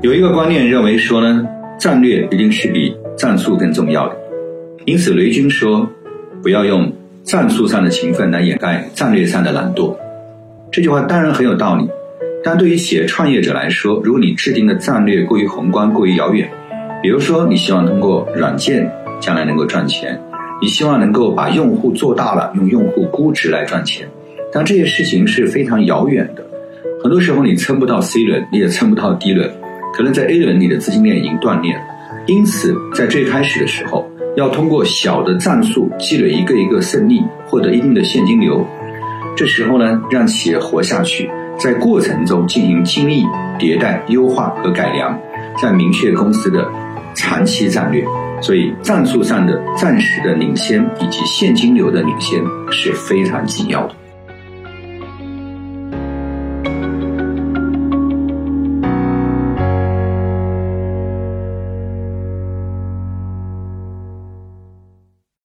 有一个观念认为说呢，战略一定是比战术更重要的，因此雷军说，不要用战术上的勤奋来掩盖战略上的懒惰。这句话当然很有道理，但对于企业创业者来说，如果你制定的战略过于宏观、过于遥远，比如说你希望通过软件将来能够赚钱，你希望能够把用户做大了，用用户估值来赚钱，但这些事情是非常遥远的，很多时候你撑不到 C 轮，你也撑不到 D 轮。可能在 A 轮你的资金链已经断裂了，因此在最开始的时候，要通过小的战术积累一个一个胜利，获得一定的现金流。这时候呢，让企业活下去，在过程中进行精益迭代、优化和改良，再明确公司的长期战略。所以，战术上的暂时的领先以及现金流的领先是非常紧要的。